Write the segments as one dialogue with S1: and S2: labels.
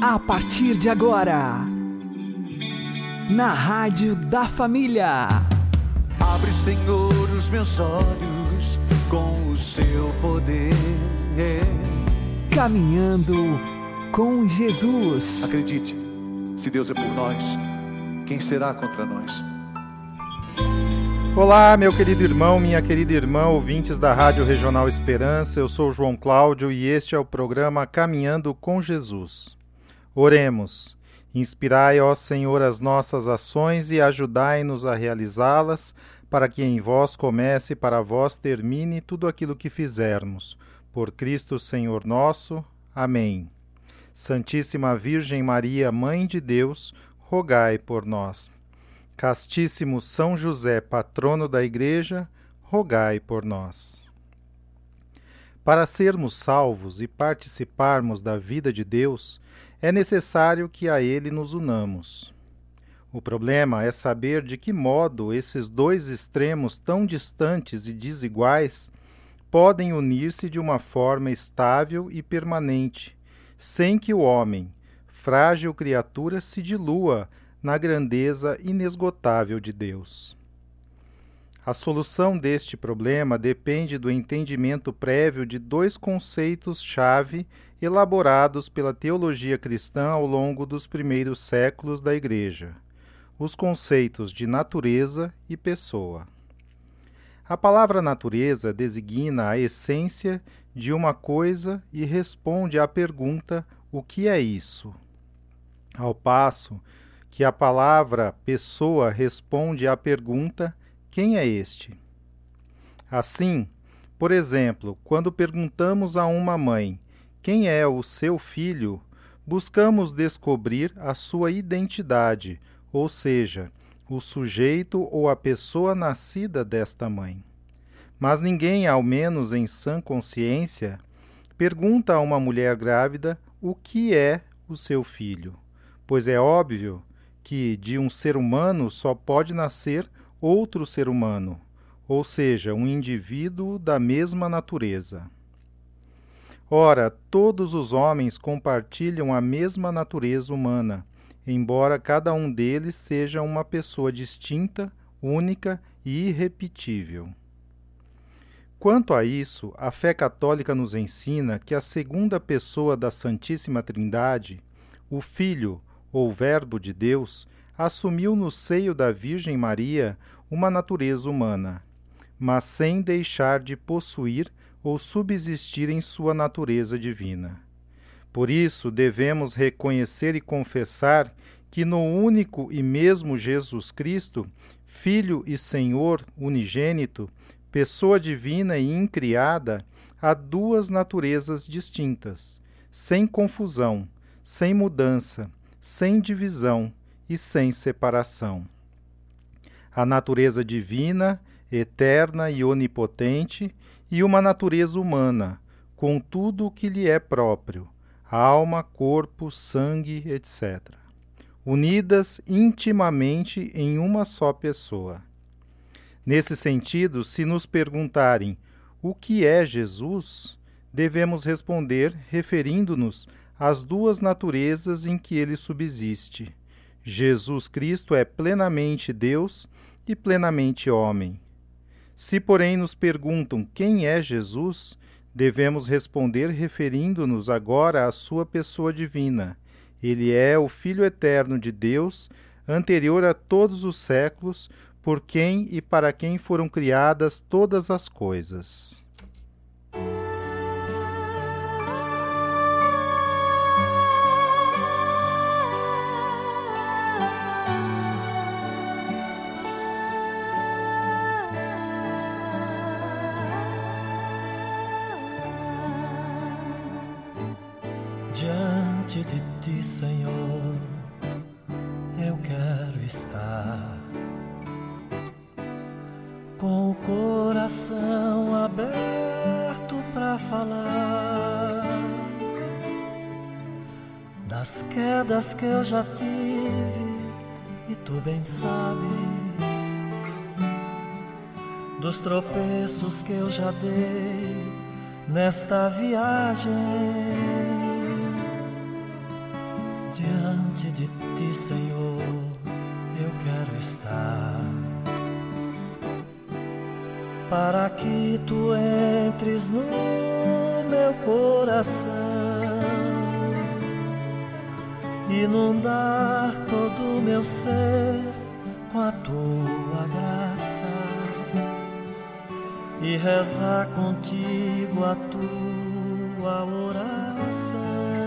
S1: A partir de agora, na Rádio da Família.
S2: Abre, Senhor, os meus olhos com o seu poder.
S1: Caminhando com Jesus.
S2: Acredite, se Deus é por nós, quem será contra nós?
S3: Olá, meu querido irmão, minha querida irmã, ouvintes da Rádio Regional Esperança. Eu sou João Cláudio e este é o programa Caminhando com Jesus. Oremos. Inspirai, ó Senhor, as nossas ações e ajudai-nos a realizá-las, para que em vós comece e para vós termine tudo aquilo que fizermos. Por Cristo Senhor nosso. Amém. Santíssima Virgem Maria, Mãe de Deus, rogai por nós. Castíssimo São José, patrono da Igreja, rogai por nós. Para sermos salvos e participarmos da vida de Deus, é necessário que a Ele nos unamos. O problema é saber de que modo esses dois extremos tão distantes e desiguais podem unir-se de uma forma estável e permanente, sem que o homem, frágil criatura, se dilua na grandeza inesgotável de Deus. A solução deste problema depende do entendimento prévio de dois conceitos-chave elaborados pela teologia cristã ao longo dos primeiros séculos da Igreja: os conceitos de natureza e pessoa. A palavra natureza designa a essência de uma coisa e responde à pergunta: o que é isso? Ao passo que a palavra pessoa responde à pergunta: quem é este? Assim, por exemplo, quando perguntamos a uma mãe quem é o seu filho, buscamos descobrir a sua identidade, ou seja, o sujeito ou a pessoa nascida desta mãe. Mas ninguém, ao menos em sã consciência, pergunta a uma mulher grávida o que é o seu filho, pois é óbvio que de um ser humano só pode nascer outro ser humano, ou seja, um indivíduo da mesma natureza. Ora, todos os homens compartilham a mesma natureza humana, embora cada um deles seja uma pessoa distinta, única e irrepetível. Quanto a isso, a fé católica nos ensina que a segunda pessoa da Santíssima Trindade, o Filho, ou Verbo de Deus, assumiu no seio da Virgem Maria uma natureza humana, mas sem deixar de possuir ou subsistir em sua natureza divina. Por isso, devemos reconhecer e confessar que no único e mesmo Jesus Cristo, Filho e Senhor unigênito, pessoa divina e incriada, há duas naturezas distintas, sem confusão, sem mudança, sem divisão e sem separação. A natureza divina, eterna e onipotente, e uma natureza humana, com tudo o que lhe é próprio, alma, corpo, sangue, etc. Unidas intimamente em uma só pessoa. Nesse sentido, se nos perguntarem o que é Jesus, devemos responder referindo-nos as duas naturezas em que ele subsiste. Jesus Cristo é plenamente Deus e plenamente homem. Se, porém, nos perguntam quem é Jesus, devemos responder referindo-nos agora à sua pessoa divina. Ele é o Filho eterno de Deus, anterior a todos os séculos, por quem e para quem foram criadas todas as coisas.
S4: Já tive e tu bem sabes dos tropeços que eu já dei nesta viagem
S5: Diante de ti, Senhor, eu quero estar. Para que tu entres no meu coração, inundar todo o meu ser com a tua graça e rezar contigo a tua oração.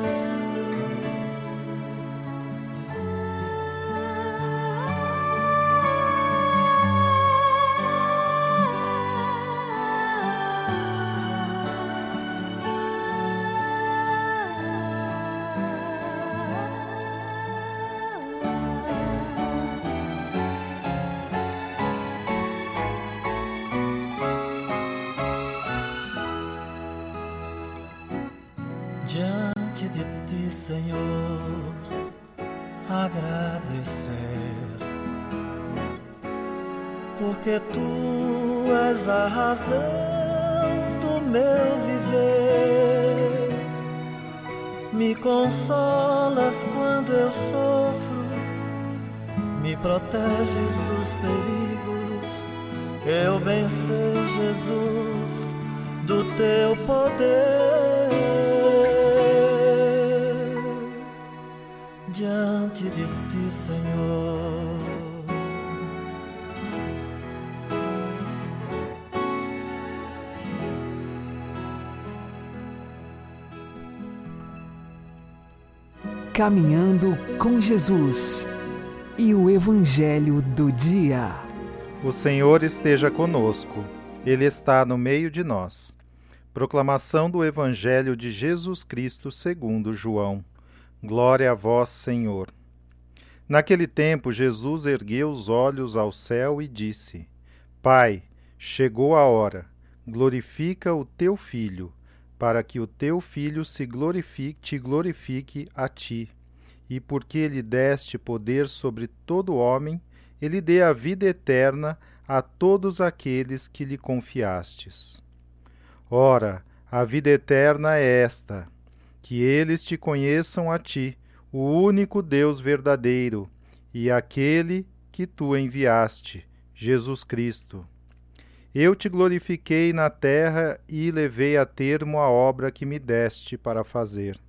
S5: Razão do meu viver. Me consolas quando eu sofro, me proteges dos perigos. Eu bem sei, Jesus, do teu poder. diante de ti, Senhor.
S1: Caminhando com Jesus e o Evangelho do Dia.
S3: O Senhor esteja conosco, Ele está no meio de nós. Proclamação do Evangelho de Jesus Cristo segundo João. Glória a vós, Senhor. Naquele tempo, Jesus ergueu os olhos ao céu e disse: Pai, chegou a hora. Glorifica o teu filho, para que o teu filho se glorifique, te glorifique a ti. E porque lhe deste poder sobre todo homem, ele dê a vida eterna a todos aqueles que lhe confiastes. Ora, a vida eterna é esta: que eles te conheçam a ti, o único Deus verdadeiro, e aquele que tu enviaste, Jesus Cristo. Eu te glorifiquei na terra e levei a termo a obra que me deste para fazer.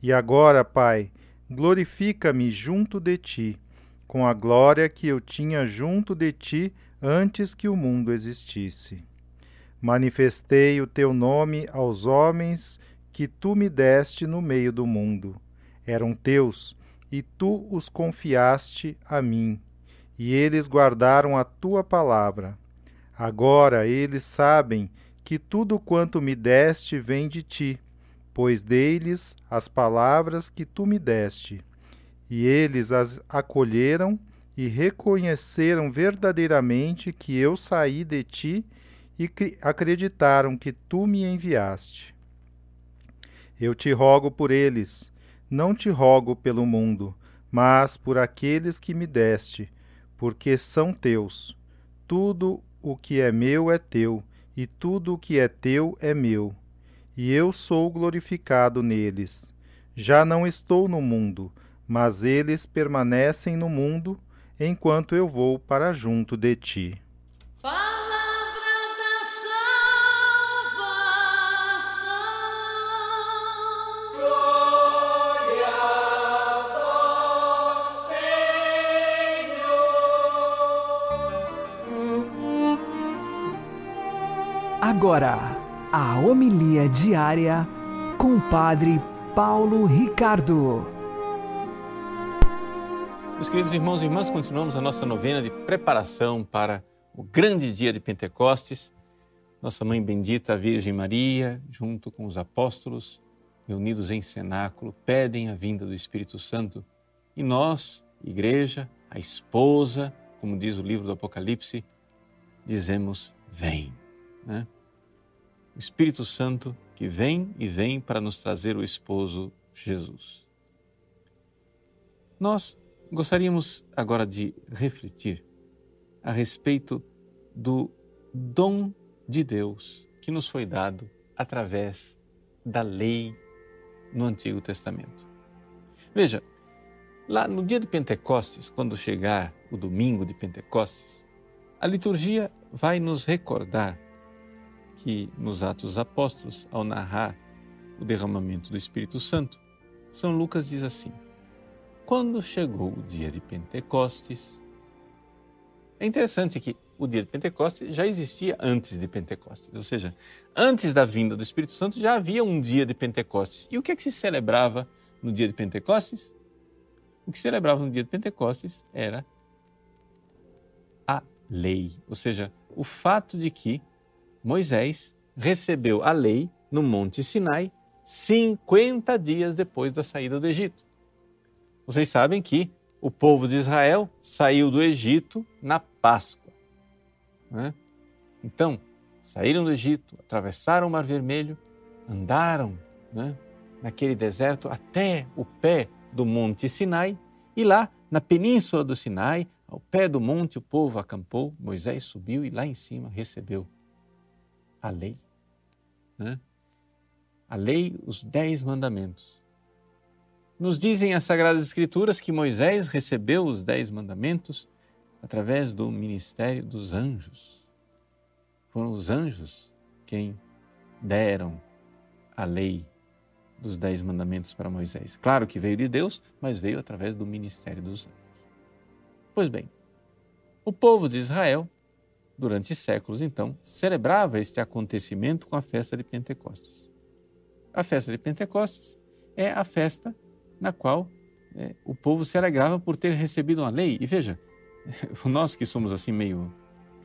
S3: E agora, Pai, glorifica-me junto de ti, com a glória que eu tinha junto de ti antes que o mundo existisse. Manifestei o teu nome aos homens que tu me deste no meio do mundo. Eram teus, e tu os confiaste a mim, e eles guardaram a tua palavra. Agora eles sabem que tudo quanto me deste vem de ti, pois dei-lhes as palavras que tu me deste. E eles as acolheram e reconheceram verdadeiramente que eu saí de ti e acreditaram que tu me enviaste. Eu te rogo por eles, não te rogo pelo mundo, mas por aqueles que me deste, porque são teus. Tudo o que é meu é teu, e tudo o que é teu é meu. E eu sou glorificado neles. Já não estou no mundo, mas eles permanecem no mundo, enquanto eu vou para junto de ti.
S1: Agora, a homilia diária com o Padre Paulo Ricardo.
S6: Meus queridos irmãos e irmãs, continuamos a nossa novena de preparação para o grande dia de Pentecostes. Nossa Mãe Bendita, a Virgem Maria, junto com os apóstolos, reunidos em cenáculo, pedem a vinda do Espírito Santo. E nós, Igreja, a esposa, como diz o livro do Apocalipse, dizemos: Vem. Né? O Espírito Santo que vem e vem para nos trazer o esposo Jesus. Nós gostaríamos agora de refletir a respeito do dom de Deus que nos foi dado através da lei no Antigo Testamento. Veja, Lá no dia de Pentecostes, quando chegar o domingo de Pentecostes, a liturgia vai nos recordar que nos Atos Apóstolos, ao narrar o derramamento do Espírito Santo, São Lucas diz assim: Quando chegou o dia de Pentecostes, é interessante que o dia de Pentecostes já existia antes de Pentecostes, ou seja, antes da vinda do Espírito Santo já havia um dia de Pentecostes. E o que é que se celebrava no dia de Pentecostes? O que se celebrava no dia de Pentecostes era a lei, ou seja, o fato de que Moisés recebeu a lei no Monte Sinai 50 dias depois da saída do Egito. Vocês sabem que o povo de Israel saiu do Egito na Páscoa. Né? Então, saíram do Egito, atravessaram o Mar Vermelho, andaram né, naquele deserto até o pé do Monte Sinai e lá, na península do Sinai, ao pé do monte, o povo acampou, Moisés subiu e lá em cima recebeu a lei. Né? A lei, os dez mandamentos. Nos dizem as Sagradas Escrituras que Moisés recebeu os dez mandamentos através do ministério dos anjos. Foram os anjos quem deram a lei dos dez mandamentos para Moisés. Claro que veio de Deus, mas veio através do ministério dos anjos. Pois bem, o povo de Israel, durante séculos então, celebrava este acontecimento com a festa de Pentecostes. A festa de Pentecostes é a festa na qual é, o povo se alegrava por ter recebido uma lei. E veja, nós que somos assim meio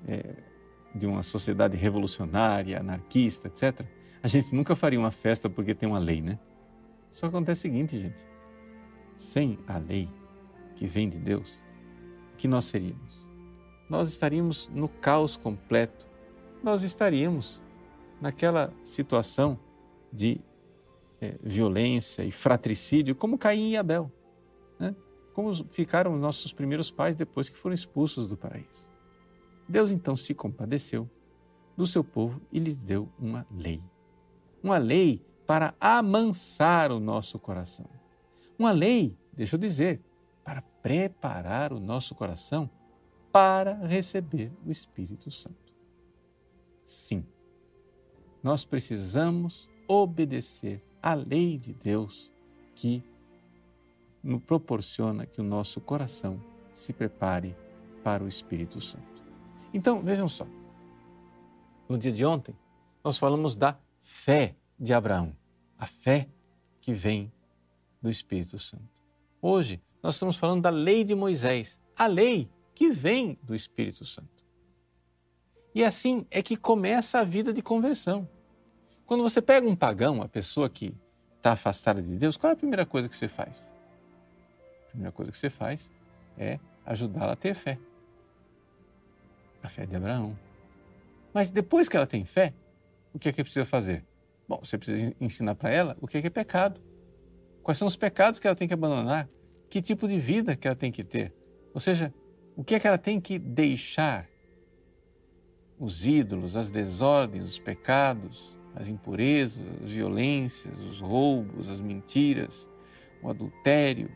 S6: é, de uma sociedade revolucionária, anarquista, etc., a gente nunca faria uma festa porque tem uma lei, né? Só acontece o seguinte, gente: sem a lei que vem de Deus, o que nós seríamos? Nós estaríamos no caos completo. Nós estaríamos naquela situação de é, violência e fratricídio, como Caim e Abel, né? como ficaram nossos primeiros pais depois que foram expulsos do paraíso. Deus então se compadeceu do seu povo e lhes deu uma lei uma lei para amansar o nosso coração. Uma lei, deixa eu dizer, para preparar o nosso coração para receber o Espírito Santo. Sim, nós precisamos obedecer à lei de Deus que nos proporciona que o nosso coração se prepare para o Espírito Santo. Então, vejam só. No dia de ontem, nós falamos da fé de Abraão, a fé que vem do Espírito Santo. Hoje, nós estamos falando da lei de Moisés, a lei que vem do Espírito Santo. E assim é que começa a vida de conversão. Quando você pega um pagão, uma pessoa que está afastada de Deus, qual é a primeira coisa que você faz? A primeira coisa que você faz é ajudá-la a ter fé. A fé de Abraão. Mas depois que ela tem fé, o que é que precisa fazer? Bom, você precisa ensinar para ela o que é, que é pecado. Quais são os pecados que ela tem que abandonar? Que tipo de vida que ela tem que ter? Ou seja, o que é que ela tem que deixar? Os ídolos, as desordens, os pecados, as impurezas, as violências, os roubos, as mentiras, o adultério,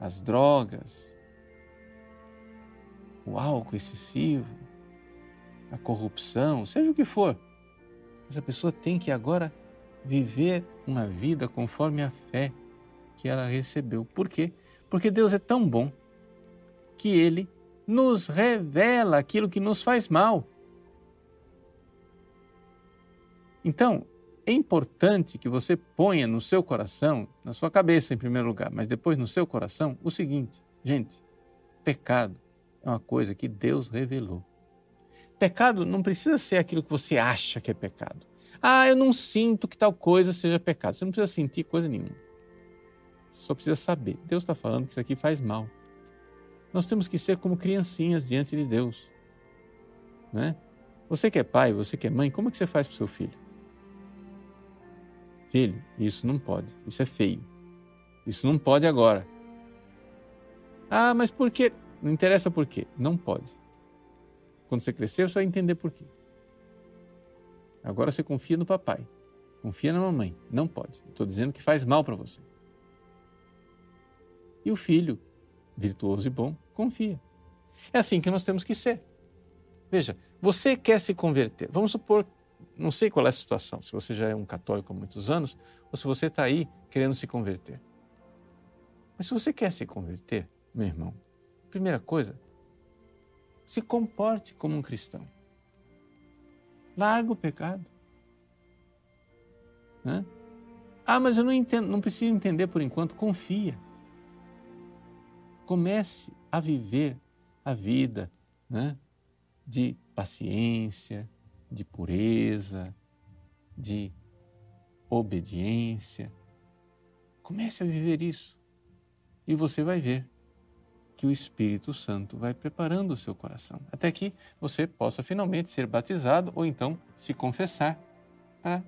S6: as drogas, o álcool excessivo, a corrupção, seja o que for. Essa pessoa tem que agora viver uma vida conforme a fé que ela recebeu. Por quê? Porque Deus é tão bom que ele nos revela aquilo que nos faz mal. Então, é importante que você ponha no seu coração, na sua cabeça em primeiro lugar, mas depois no seu coração, o seguinte: gente, pecado é uma coisa que Deus revelou. Pecado não precisa ser aquilo que você acha que é pecado. Ah, eu não sinto que tal coisa seja pecado. Você não precisa sentir coisa nenhuma. Você só precisa saber. Deus está falando que isso aqui faz mal. Nós temos que ser como criancinhas diante de Deus. Né? Você que é pai, você que é mãe, como é que você faz para o seu filho? Filho, isso não pode. Isso é feio. Isso não pode agora. Ah, mas por quê? Não interessa por quê. Não pode. Quando você crescer, você vai entender por quê. Agora você confia no papai, confia na mamãe. Não pode. Estou dizendo que faz mal para você. E o filho, virtuoso e bom, confia. É assim que nós temos que ser. Veja, você quer se converter. Vamos supor, não sei qual é a situação, se você já é um católico há muitos anos ou se você está aí querendo se converter. Mas se você quer se converter, meu irmão, primeira coisa, se comporte como um cristão. Larga o pecado. Né? Ah, mas eu não entendo, não preciso entender por enquanto. Confia. Comece a viver a vida né? de paciência, de pureza, de obediência. Comece a viver isso e você vai ver que o Espírito Santo vai preparando o seu coração, até que você possa finalmente ser batizado ou então se confessar para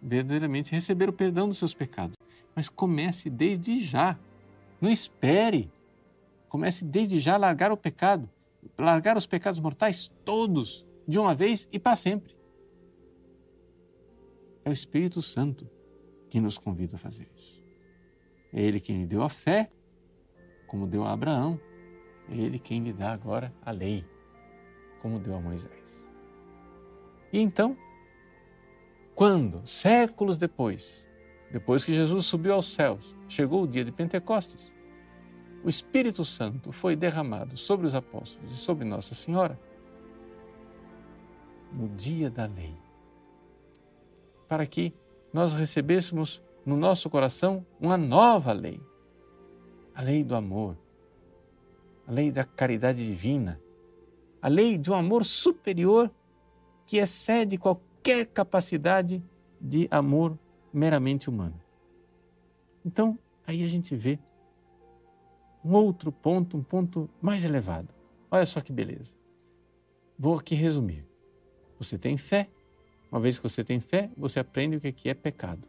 S6: verdadeiramente receber o perdão dos seus pecados. Mas comece desde já. Não espere. Comece desde já a largar o pecado, largar os pecados mortais todos, de uma vez e para sempre. É o Espírito Santo que nos convida a fazer isso. É Ele quem lhe deu a fé, como deu a Abraão. É Ele quem lhe dá agora a lei, como deu a Moisés. E então, quando, séculos depois, depois que Jesus subiu aos céus, chegou o dia de Pentecostes, o Espírito Santo foi derramado sobre os apóstolos e sobre Nossa Senhora no dia da lei, para que nós recebêssemos no nosso coração uma nova lei, a lei do amor, a lei da caridade divina, a lei de um amor superior que excede qualquer capacidade de amor meramente humano. Então, aí a gente vê um outro ponto, um ponto mais elevado. Olha só que beleza. Vou aqui resumir. Você tem fé. Uma vez que você tem fé, você aprende o que é pecado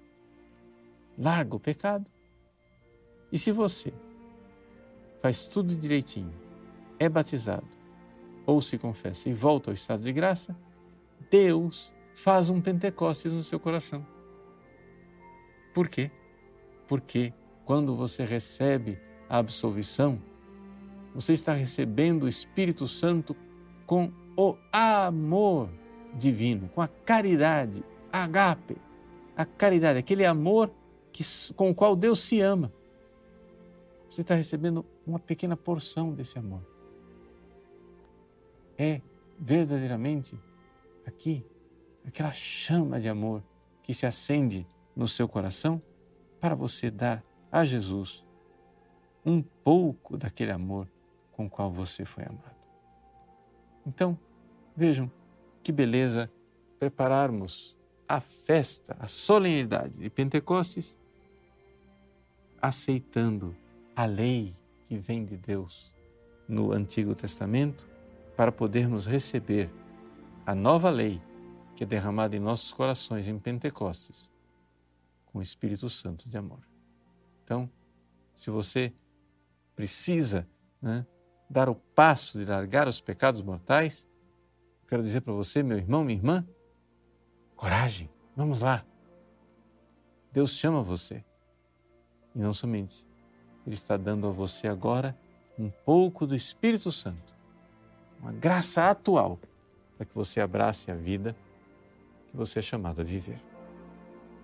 S6: larga o pecado. E se você faz tudo direitinho, é batizado ou se confessa e volta ao estado de graça, Deus faz um Pentecostes no seu coração. Por quê? Porque quando você recebe a absolvição, você está recebendo o Espírito Santo com o amor divino, com a caridade, agape, a caridade, aquele amor que, com o qual Deus se ama. Você está recebendo uma pequena porção desse amor. É verdadeiramente aqui aquela chama de amor que se acende no seu coração para você dar a Jesus um pouco daquele amor com o qual você foi amado. Então, vejam que beleza prepararmos a festa, a solenidade de Pentecostes aceitando a lei que vem de Deus no Antigo Testamento para podermos receber a nova lei que é derramada em nossos corações em Pentecostes com o Espírito Santo de amor. Então, se você precisa né, dar o passo de largar os pecados mortais, quero dizer para você, meu irmão, minha irmã, coragem, vamos lá. Deus chama você. E não somente, Ele está dando a você agora um pouco do Espírito Santo, uma graça atual para que você abrace a vida que você é chamado a viver.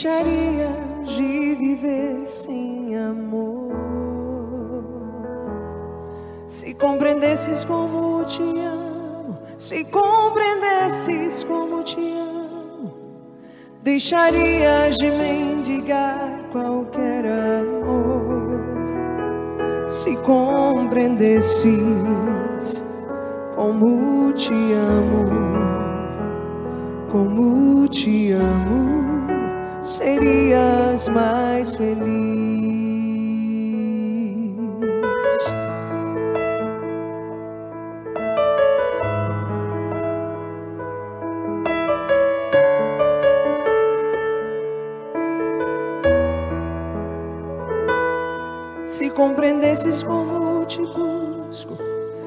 S7: Deixaria de viver sem amor. Se compreendesses como te amo, se compreendesses como te amo, deixarias de mendigar qualquer amor. Se compreendesses como te amo, como te amo, serias mais feliz. Se compreendesses como te busco,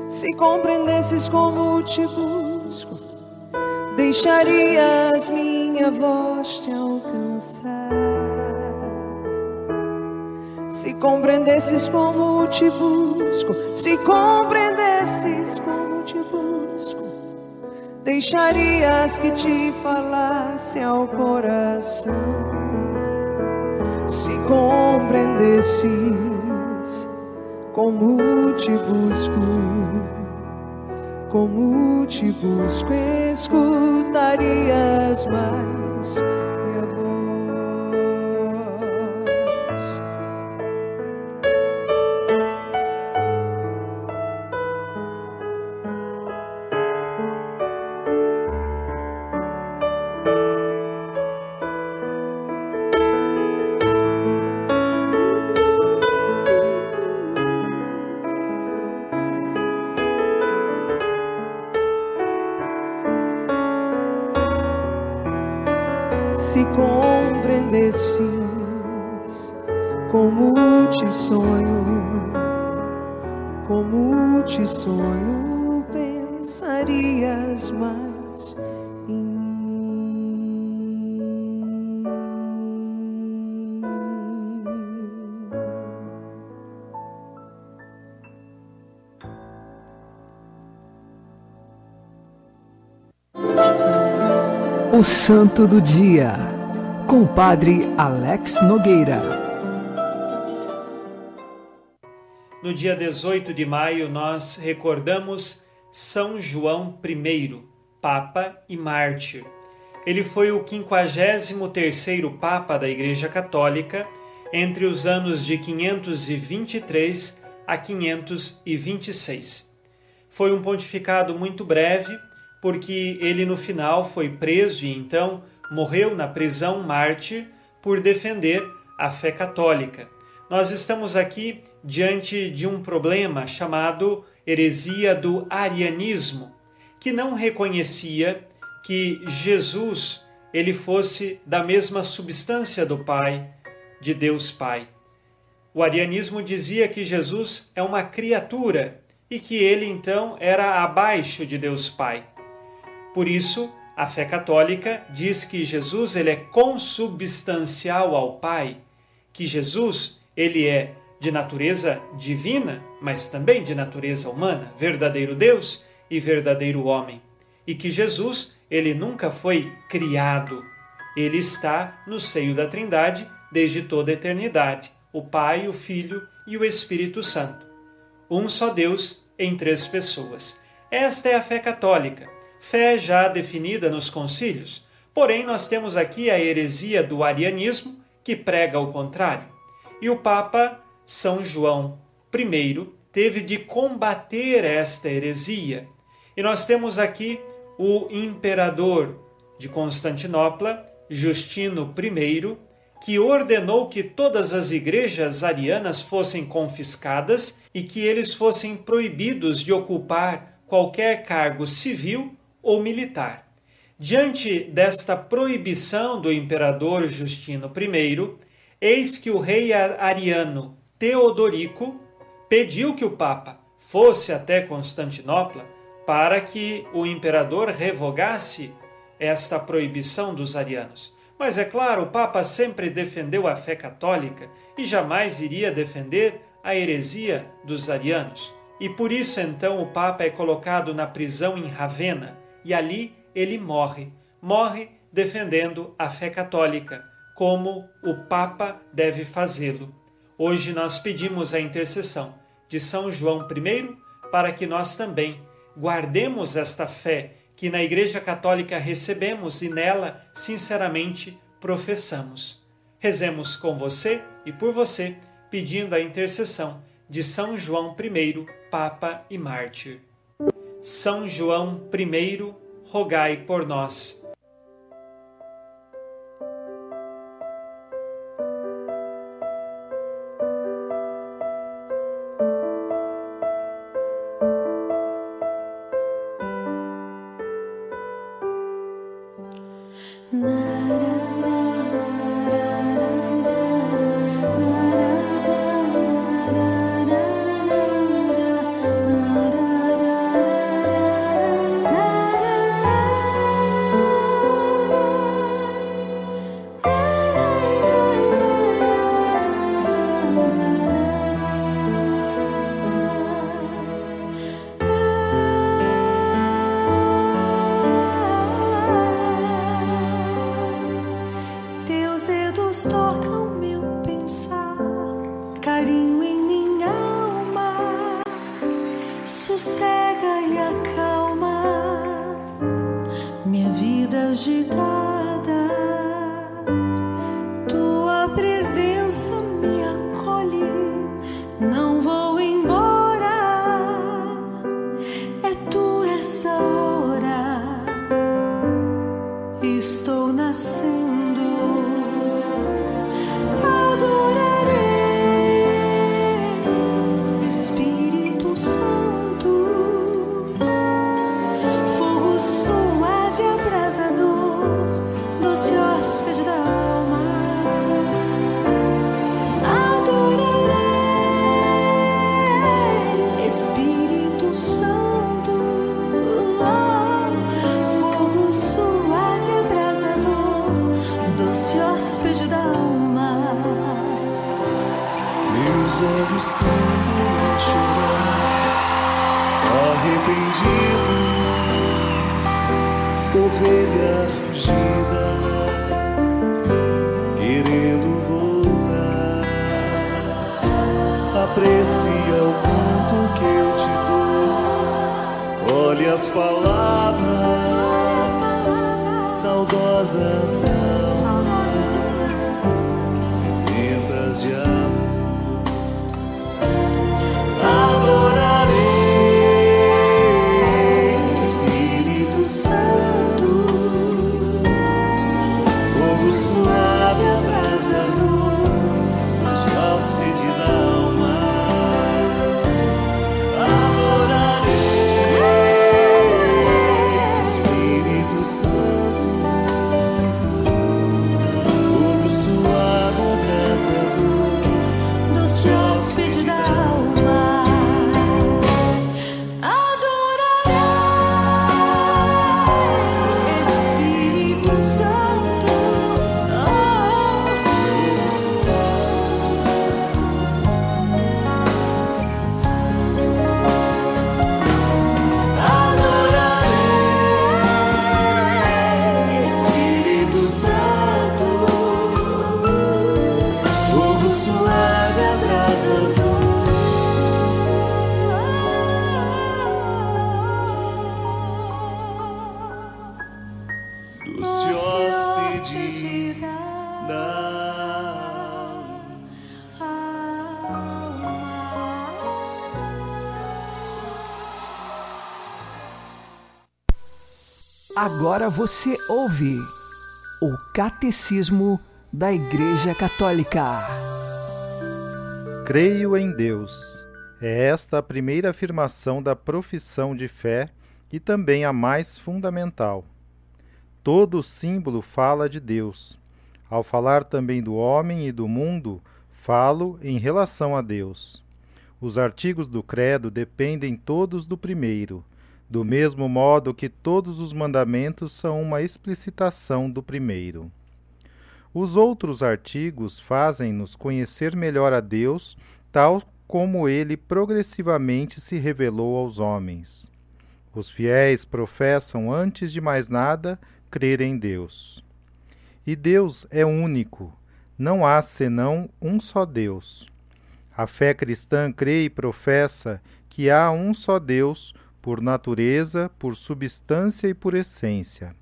S7: se compreendesses como te busco, deixarias minha voz te alcançar. Se compreendesses como te busco, se compreendesses como te busco, deixarias que te falasse ao coração. Se compreendesses como te busco, como te busco, escutarias mais
S1: O Santo do Dia, com o Padre Alex Nogueira.
S8: No dia 18 de maio, nós recordamos São João I, Papa e Mártir. Ele foi o 53º Papa da Igreja Católica entre os anos de 523 a 526. Foi um pontificado muito breve, porque ele no final foi preso e então morreu na prisão mártir por defender a fé católica. Nós estamos aqui diante de um problema chamado heresia do arianismo, que não reconhecia que Jesus ele fosse da mesma substância do Pai, de Deus Pai. O arianismo dizia que Jesus é uma criatura e que ele então era abaixo de Deus Pai. Por isso, a fé católica diz que Jesus ele é consubstancial ao Pai, que Jesus ele é de natureza divina, mas também de natureza humana, verdadeiro Deus e verdadeiro homem, e que Jesus ele nunca foi criado. Ele está no seio da Trindade desde toda a eternidade, o Pai, o Filho e o Espírito Santo. Um só Deus em três pessoas. Esta é a fé católica fé já definida nos concílios. Porém, nós temos aqui a heresia do arianismo, que prega o contrário. E o Papa São João I teve de combater esta heresia. E nós temos aqui o imperador de Constantinopla, Justino I, que ordenou que todas as igrejas arianas fossem confiscadas e que eles fossem proibidos de ocupar qualquer cargo civil ou militar. Diante desta proibição do imperador Justino I, eis que o rei ariano Teodorico pediu que o Papa fosse até Constantinopla para que o imperador revogasse esta proibição dos arianos. Mas é claro, o Papa sempre defendeu a fé católica e jamais iria defender a heresia dos arianos. E por isso então o Papa é colocado na prisão em Ravenna, e ali ele morre. Morre defendendo a fé católica, como o Papa deve fazê-lo. Hoje nós pedimos a intercessão de São João I para que nós também guardemos esta fé que na Igreja Católica recebemos e nela sinceramente professamos. Rezemos com você e por você, pedindo a intercessão de São João I, Papa e Mártir.
S9: São João I, rogai por nós. saudosas não. Saudosas não.
S1: Agora você ouve o Catecismo da Igreja Católica.
S3: Creio em Deus. É esta a primeira afirmação da profissão de fé e também a mais fundamental. Todo símbolo fala de Deus. Ao falar também do homem e do mundo, falo em relação a Deus. Os artigos do Credo dependem todos do primeiro do mesmo modo que todos os mandamentos são uma explicitação do primeiro. Os outros artigos fazem-nos conhecer melhor a Deus, tal como ele progressivamente se revelou aos homens. Os fiéis professam, antes de mais nada, crer em Deus. E Deus é único, não há senão um só Deus. A fé cristã crê e professa que há um só Deus, por natureza, por substância e por essência.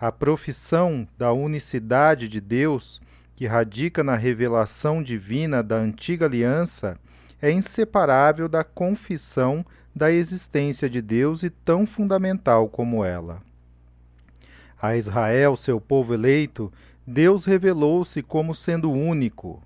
S3: A profissão da unicidade de Deus, que radica na revelação divina da antiga aliança, é inseparável da confissão da existência de Deus e tão fundamental como ela. A Israel, seu povo eleito, Deus revelou-se como sendo único.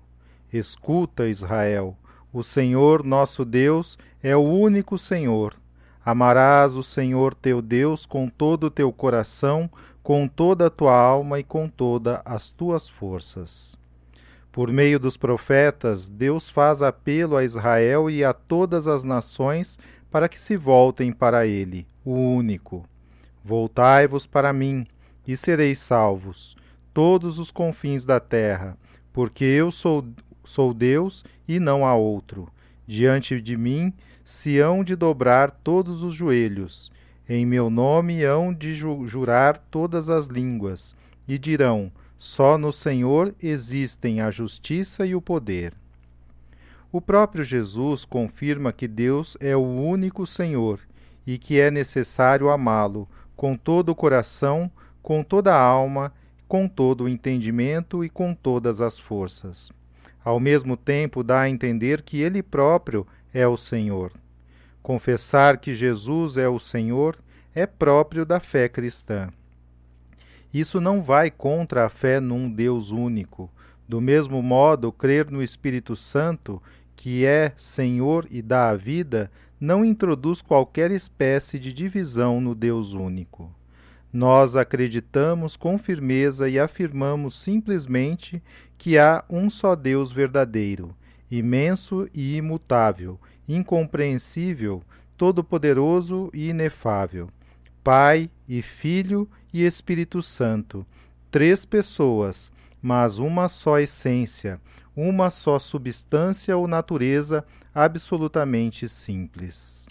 S3: Escuta, Israel, o Senhor nosso Deus é o único Senhor. Amarás o Senhor teu Deus com todo o teu coração, com toda a tua alma e com todas as tuas forças. Por meio dos profetas, Deus faz apelo a Israel e a todas as nações para que se voltem para Ele, o único. Voltai-vos para mim, e sereis salvos, todos os confins da terra, porque eu sou, sou Deus e não há outro. Diante de mim se hão de dobrar todos os joelhos, em meu nome hão de jurar todas as línguas, e dirão: só no Senhor existem a justiça e o poder. O próprio Jesus confirma que Deus é o único Senhor e que é necessário amá-lo com todo o coração, com toda a alma, com todo o entendimento e com todas as forças. Ao mesmo tempo, dá a entender que Ele próprio é o Senhor. Confessar que Jesus é o Senhor é próprio da fé cristã. Isso não vai contra a fé num Deus único. Do mesmo modo, crer no Espírito Santo, que é Senhor e dá a vida, não introduz qualquer espécie de divisão no Deus único. Nós acreditamos com firmeza e afirmamos simplesmente que há um só Deus verdadeiro, imenso e imutável, incompreensível, todo-poderoso e inefável, Pai e Filho e Espírito Santo, três pessoas, mas uma só essência, uma só substância ou natureza absolutamente simples.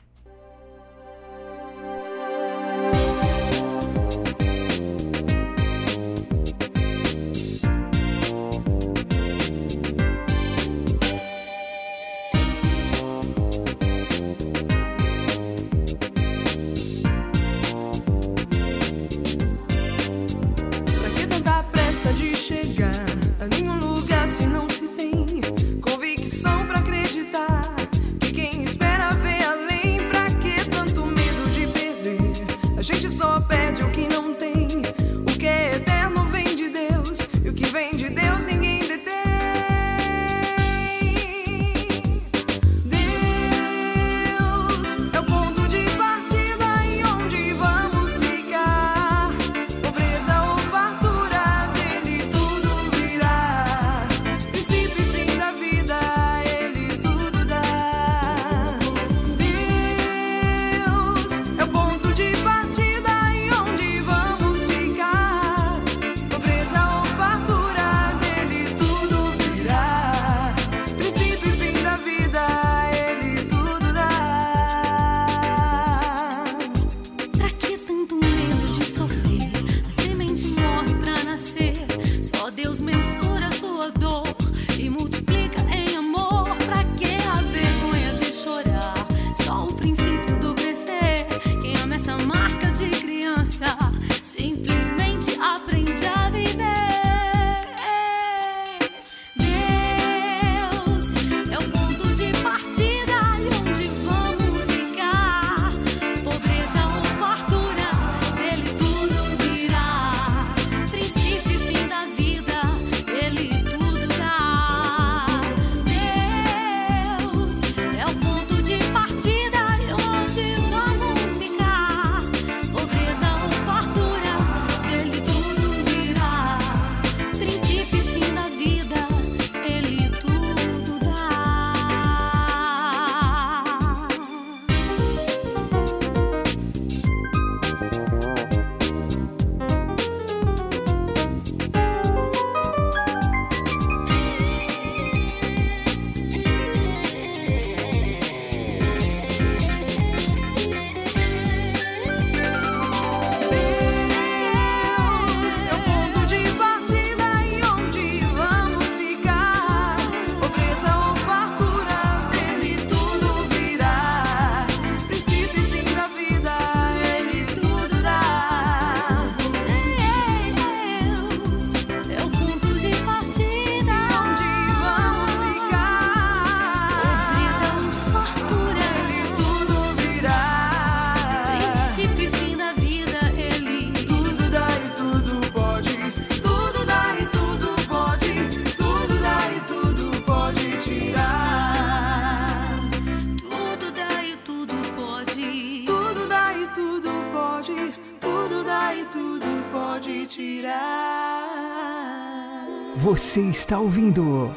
S1: Está ouvindo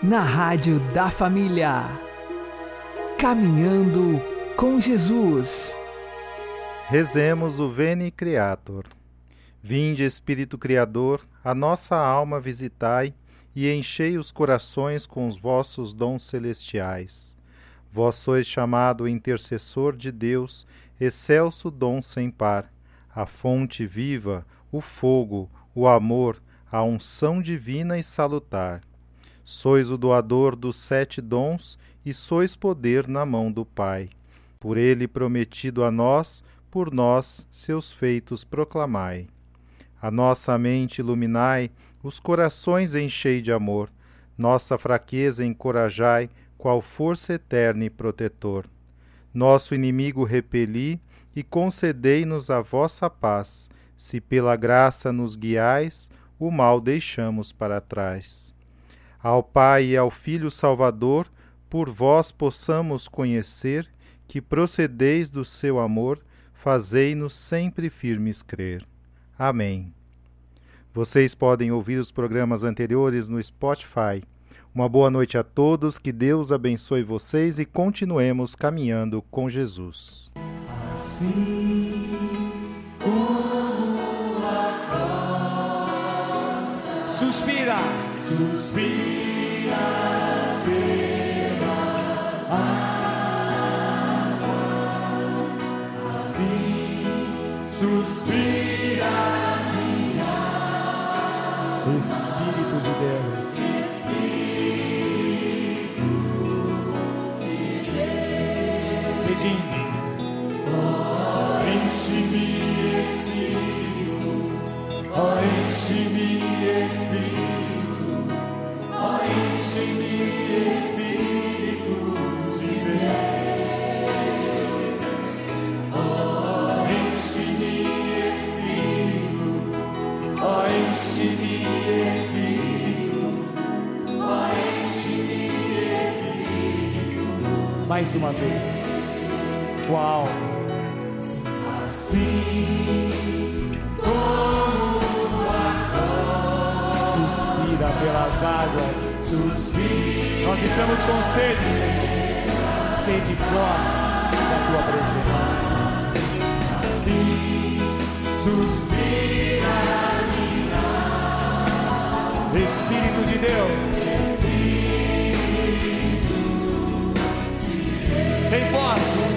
S1: na Rádio da Família. Caminhando com Jesus.
S3: Rezemos o Veni Creator. Vinde, Espírito Criador, a nossa alma visitai e enchei os corações com os vossos dons celestiais. Vós sois chamado intercessor de Deus, excelso dom sem par, a fonte viva, o fogo, o amor, a unção divina e salutar. Sois o doador dos sete dons e sois poder na mão do Pai. Por ele prometido a nós, por nós seus feitos proclamai. A nossa mente iluminai, os corações enchei de amor, nossa fraqueza encorajai, qual força eterna e protetor. Nosso inimigo repeli e concedei-nos a vossa paz, se pela graça nos guiais, o mal deixamos para trás. Ao Pai e ao Filho Salvador, por vós possamos conhecer que procedeis do seu amor, fazei-nos sempre firmes crer. Amém. Vocês podem ouvir os programas anteriores no Spotify. Uma boa noite a todos, que Deus abençoe vocês e continuemos caminhando com Jesus.
S4: Assim
S8: Suspira.
S4: suspira pelas águas, assim suspira minha Espírito de Deus. Pedindo, uma vez. Qual? Assim como a suspira pelas águas, suspira. Nós estamos com sede, Senhor. Sede forte da tua presença. Assim suspira minha Espírito de Deus. Bem forte,